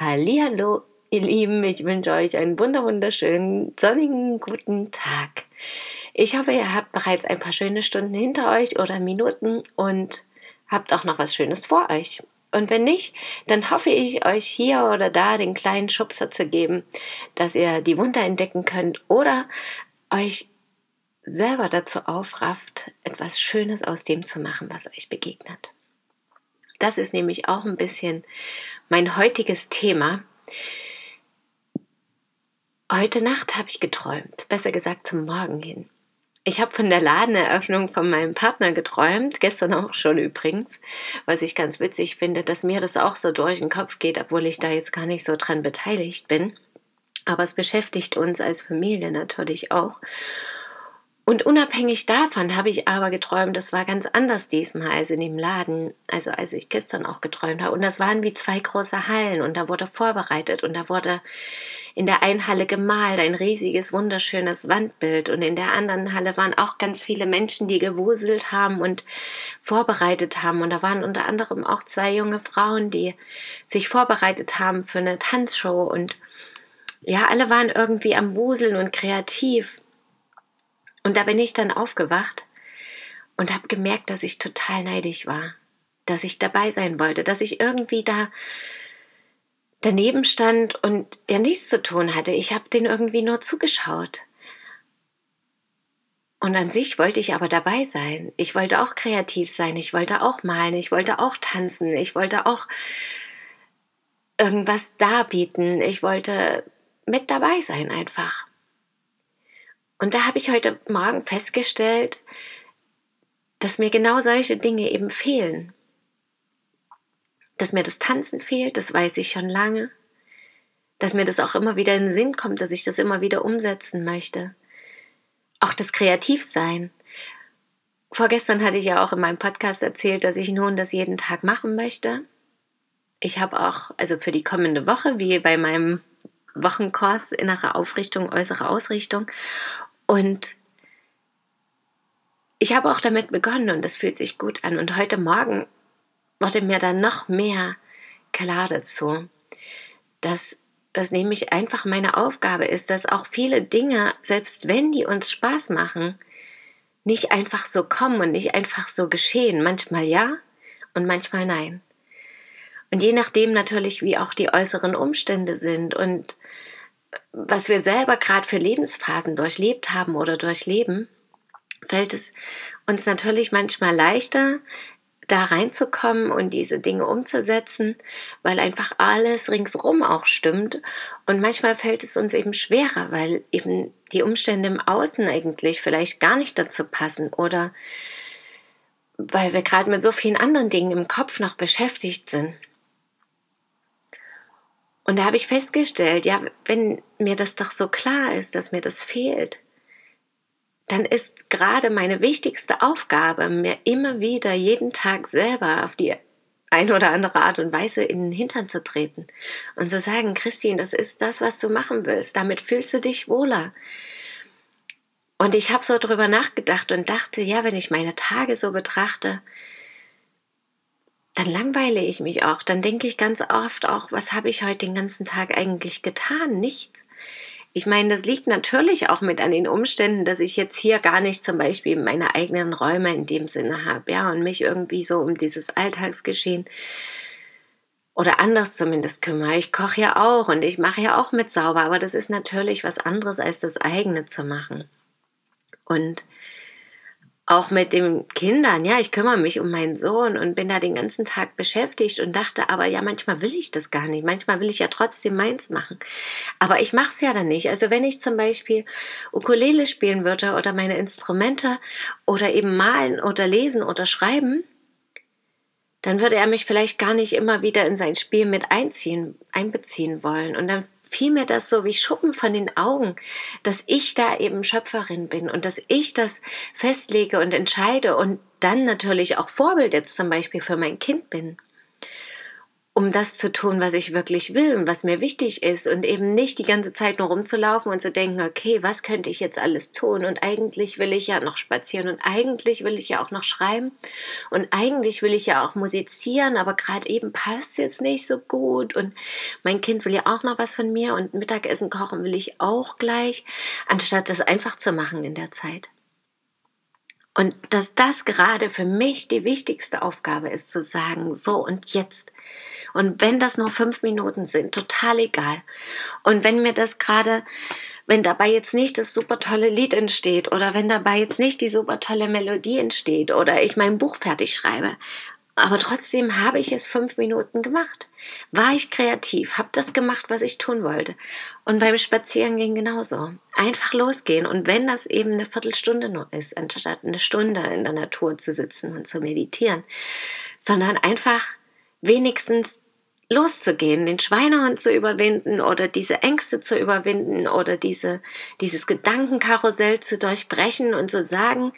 Hallihallo, ihr Lieben, ich wünsche euch einen wunderschönen, sonnigen, guten Tag. Ich hoffe, ihr habt bereits ein paar schöne Stunden hinter euch oder Minuten und habt auch noch was Schönes vor euch. Und wenn nicht, dann hoffe ich, euch hier oder da den kleinen Schubser zu geben, dass ihr die Wunder entdecken könnt oder euch selber dazu aufrafft, etwas Schönes aus dem zu machen, was euch begegnet. Das ist nämlich auch ein bisschen mein heutiges Thema. Heute Nacht habe ich geträumt, besser gesagt zum Morgen hin. Ich habe von der Ladeneröffnung von meinem Partner geträumt, gestern auch schon übrigens, was ich ganz witzig finde, dass mir das auch so durch den Kopf geht, obwohl ich da jetzt gar nicht so dran beteiligt bin. Aber es beschäftigt uns als Familie natürlich auch. Und unabhängig davon habe ich aber geträumt, das war ganz anders diesmal als in dem Laden, also als ich gestern auch geträumt habe. Und das waren wie zwei große Hallen und da wurde vorbereitet und da wurde in der einen Halle gemalt, ein riesiges, wunderschönes Wandbild und in der anderen Halle waren auch ganz viele Menschen, die gewuselt haben und vorbereitet haben. Und da waren unter anderem auch zwei junge Frauen, die sich vorbereitet haben für eine Tanzshow und ja, alle waren irgendwie am Wuseln und kreativ. Und da bin ich dann aufgewacht und habe gemerkt, dass ich total neidisch war, dass ich dabei sein wollte, dass ich irgendwie da daneben stand und ja nichts zu tun hatte. Ich habe den irgendwie nur zugeschaut. Und an sich wollte ich aber dabei sein. Ich wollte auch kreativ sein. Ich wollte auch malen. Ich wollte auch tanzen. Ich wollte auch irgendwas darbieten. Ich wollte mit dabei sein einfach. Und da habe ich heute Morgen festgestellt, dass mir genau solche Dinge eben fehlen. Dass mir das Tanzen fehlt, das weiß ich schon lange. Dass mir das auch immer wieder in den Sinn kommt, dass ich das immer wieder umsetzen möchte. Auch das Kreativsein. Vorgestern hatte ich ja auch in meinem Podcast erzählt, dass ich nun das jeden Tag machen möchte. Ich habe auch, also für die kommende Woche, wie bei meinem Wochenkurs innere Aufrichtung, äußere Ausrichtung. Und ich habe auch damit begonnen und es fühlt sich gut an. Und heute Morgen wurde mir dann noch mehr klar dazu, dass das nämlich einfach meine Aufgabe ist, dass auch viele Dinge, selbst wenn die uns Spaß machen, nicht einfach so kommen und nicht einfach so geschehen. Manchmal ja und manchmal nein. Und je nachdem natürlich, wie auch die äußeren Umstände sind und was wir selber gerade für Lebensphasen durchlebt haben oder durchleben, fällt es uns natürlich manchmal leichter, da reinzukommen und diese Dinge umzusetzen, weil einfach alles ringsrum auch stimmt. Und manchmal fällt es uns eben schwerer, weil eben die Umstände im Außen eigentlich vielleicht gar nicht dazu passen oder weil wir gerade mit so vielen anderen Dingen im Kopf noch beschäftigt sind. Und da habe ich festgestellt, ja, wenn mir das doch so klar ist, dass mir das fehlt, dann ist gerade meine wichtigste Aufgabe, mir immer wieder jeden Tag selber auf die eine oder andere Art und Weise in den Hintern zu treten und zu sagen, Christine, das ist das, was du machen willst. Damit fühlst du dich wohler. Und ich habe so drüber nachgedacht und dachte, ja, wenn ich meine Tage so betrachte, dann langweile ich mich auch. Dann denke ich ganz oft auch, was habe ich heute den ganzen Tag eigentlich getan? Nichts. Ich meine, das liegt natürlich auch mit an den Umständen, dass ich jetzt hier gar nicht zum Beispiel meine eigenen Räume in dem Sinne habe, ja, und mich irgendwie so um dieses Alltagsgeschehen oder anders zumindest kümmere. Ich koche ja auch und ich mache ja auch mit sauber, aber das ist natürlich was anderes als das eigene zu machen. Und auch mit den Kindern, ja, ich kümmere mich um meinen Sohn und bin da den ganzen Tag beschäftigt und dachte aber, ja, manchmal will ich das gar nicht, manchmal will ich ja trotzdem meins machen. Aber ich mache es ja dann nicht. Also wenn ich zum Beispiel Ukulele spielen würde oder meine Instrumente oder eben malen oder lesen oder schreiben, dann würde er mich vielleicht gar nicht immer wieder in sein Spiel mit einziehen, einbeziehen wollen. Und dann fiel mir das so wie Schuppen von den Augen, dass ich da eben Schöpferin bin und dass ich das festlege und entscheide und dann natürlich auch Vorbild jetzt zum Beispiel für mein Kind bin um das zu tun, was ich wirklich will und was mir wichtig ist und eben nicht die ganze Zeit nur rumzulaufen und zu denken, okay, was könnte ich jetzt alles tun und eigentlich will ich ja noch spazieren und eigentlich will ich ja auch noch schreiben und eigentlich will ich ja auch musizieren, aber gerade eben passt jetzt nicht so gut und mein Kind will ja auch noch was von mir und Mittagessen kochen will ich auch gleich, anstatt das einfach zu machen in der Zeit. Und dass das gerade für mich die wichtigste Aufgabe ist, zu sagen, so und jetzt und wenn das nur fünf Minuten sind, total egal. Und wenn mir das gerade, wenn dabei jetzt nicht das super tolle Lied entsteht oder wenn dabei jetzt nicht die super tolle Melodie entsteht oder ich mein Buch fertig schreibe, aber trotzdem habe ich es fünf Minuten gemacht. War ich kreativ, habe das gemacht, was ich tun wollte. Und beim Spazierengehen genauso. Einfach losgehen. Und wenn das eben eine Viertelstunde nur ist, anstatt eine Stunde in der Natur zu sitzen und zu meditieren, sondern einfach wenigstens loszugehen, den Schweinehund zu überwinden oder diese Ängste zu überwinden oder diese, dieses Gedankenkarussell zu durchbrechen und zu sagen,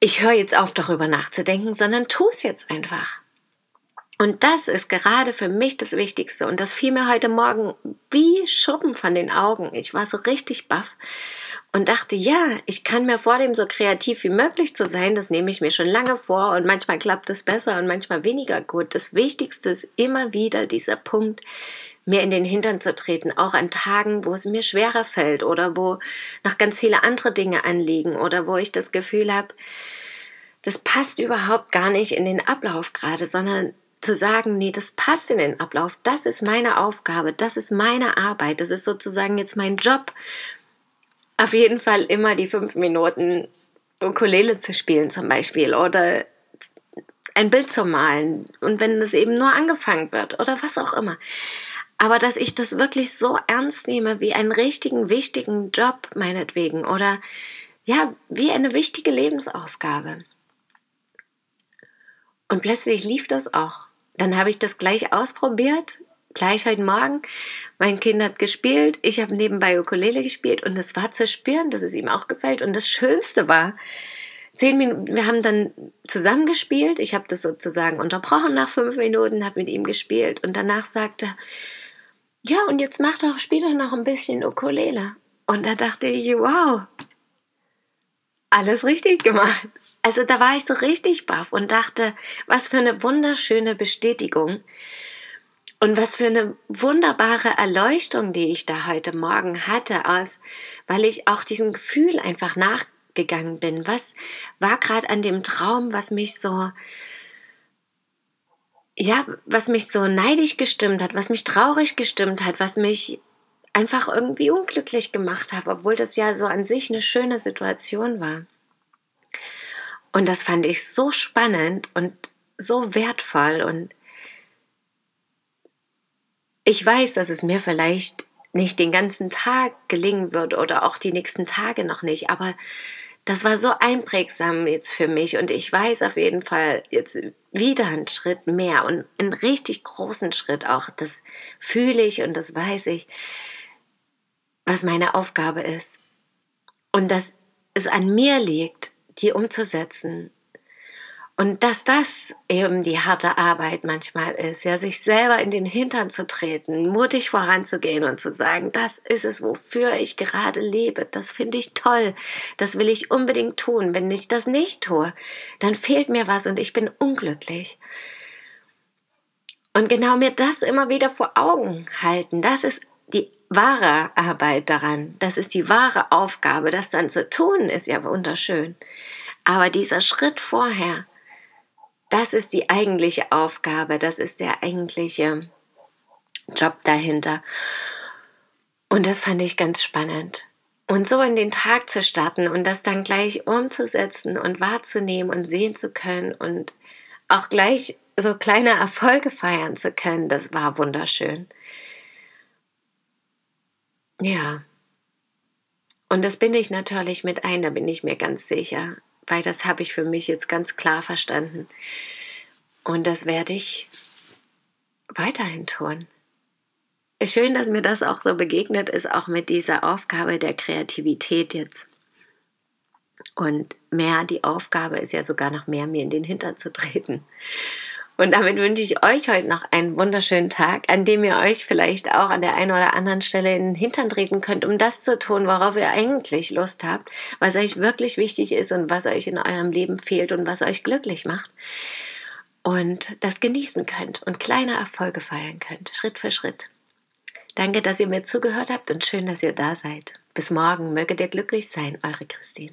ich höre jetzt auf, darüber nachzudenken, sondern tu es jetzt einfach. Und das ist gerade für mich das Wichtigste. Und das fiel mir heute Morgen wie Schuppen von den Augen. Ich war so richtig baff und dachte, ja, ich kann mir vornehmen, so kreativ wie möglich zu sein. Das nehme ich mir schon lange vor und manchmal klappt es besser und manchmal weniger gut. Das Wichtigste ist immer wieder dieser Punkt, mir in den Hintern zu treten, auch an Tagen, wo es mir schwerer fällt oder wo noch ganz viele andere Dinge anliegen oder wo ich das Gefühl habe, das passt überhaupt gar nicht in den Ablauf gerade, sondern zu sagen, nee, das passt in den Ablauf, das ist meine Aufgabe, das ist meine Arbeit, das ist sozusagen jetzt mein Job auf jeden Fall immer die fünf Minuten Ukulele zu spielen zum Beispiel oder ein Bild zu malen und wenn es eben nur angefangen wird oder was auch immer. Aber dass ich das wirklich so ernst nehme wie einen richtigen, wichtigen Job meinetwegen oder ja, wie eine wichtige Lebensaufgabe. Und plötzlich lief das auch. Dann habe ich das gleich ausprobiert gleich heute Morgen. Mein Kind hat gespielt, ich habe nebenbei Ukulele gespielt und es war zu spüren, dass es ihm auch gefällt. Und das Schönste war, zehn Minuten, wir haben dann zusammen gespielt. Ich habe das sozusagen unterbrochen nach fünf Minuten, habe mit ihm gespielt und danach sagte er, ja, und jetzt mach doch, doch noch ein bisschen Ukulele. Und da dachte ich, wow, alles richtig gemacht. Also da war ich so richtig baff und dachte, was für eine wunderschöne Bestätigung, und was für eine wunderbare Erleuchtung, die ich da heute Morgen hatte, aus, weil ich auch diesem Gefühl einfach nachgegangen bin. Was war gerade an dem Traum, was mich so, ja, was mich so neidisch gestimmt hat, was mich traurig gestimmt hat, was mich einfach irgendwie unglücklich gemacht hat, obwohl das ja so an sich eine schöne Situation war. Und das fand ich so spannend und so wertvoll und ich weiß, dass es mir vielleicht nicht den ganzen Tag gelingen wird oder auch die nächsten Tage noch nicht, aber das war so einprägsam jetzt für mich und ich weiß auf jeden Fall jetzt wieder einen Schritt mehr und einen richtig großen Schritt auch. Das fühle ich und das weiß ich, was meine Aufgabe ist. Und dass es an mir liegt, die umzusetzen und dass das eben die harte Arbeit manchmal ist, ja, sich selber in den Hintern zu treten, mutig voranzugehen und zu sagen, das ist es, wofür ich gerade lebe, das finde ich toll, das will ich unbedingt tun. Wenn ich das nicht tue, dann fehlt mir was und ich bin unglücklich. Und genau mir das immer wieder vor Augen halten, das ist die wahre Arbeit daran, das ist die wahre Aufgabe, das dann zu tun, ist ja wunderschön. Aber dieser Schritt vorher, das ist die eigentliche Aufgabe, das ist der eigentliche Job dahinter. Und das fand ich ganz spannend. Und so in den Tag zu starten und das dann gleich umzusetzen und wahrzunehmen und sehen zu können und auch gleich so kleine Erfolge feiern zu können, das war wunderschön. Ja. Und das bin ich natürlich mit ein, da bin ich mir ganz sicher weil das habe ich für mich jetzt ganz klar verstanden. Und das werde ich weiterhin tun. Schön, dass mir das auch so begegnet ist, auch mit dieser Aufgabe der Kreativität jetzt. Und mehr, die Aufgabe ist ja sogar noch mehr, mir in den Hintern zu treten. Und damit wünsche ich euch heute noch einen wunderschönen Tag, an dem ihr euch vielleicht auch an der einen oder anderen Stelle in den Hintern treten könnt, um das zu tun, worauf ihr eigentlich Lust habt, was euch wirklich wichtig ist und was euch in eurem Leben fehlt und was euch glücklich macht. Und das genießen könnt und kleine Erfolge feiern könnt, Schritt für Schritt. Danke, dass ihr mir zugehört habt und schön, dass ihr da seid. Bis morgen, möget ihr glücklich sein, eure Christine.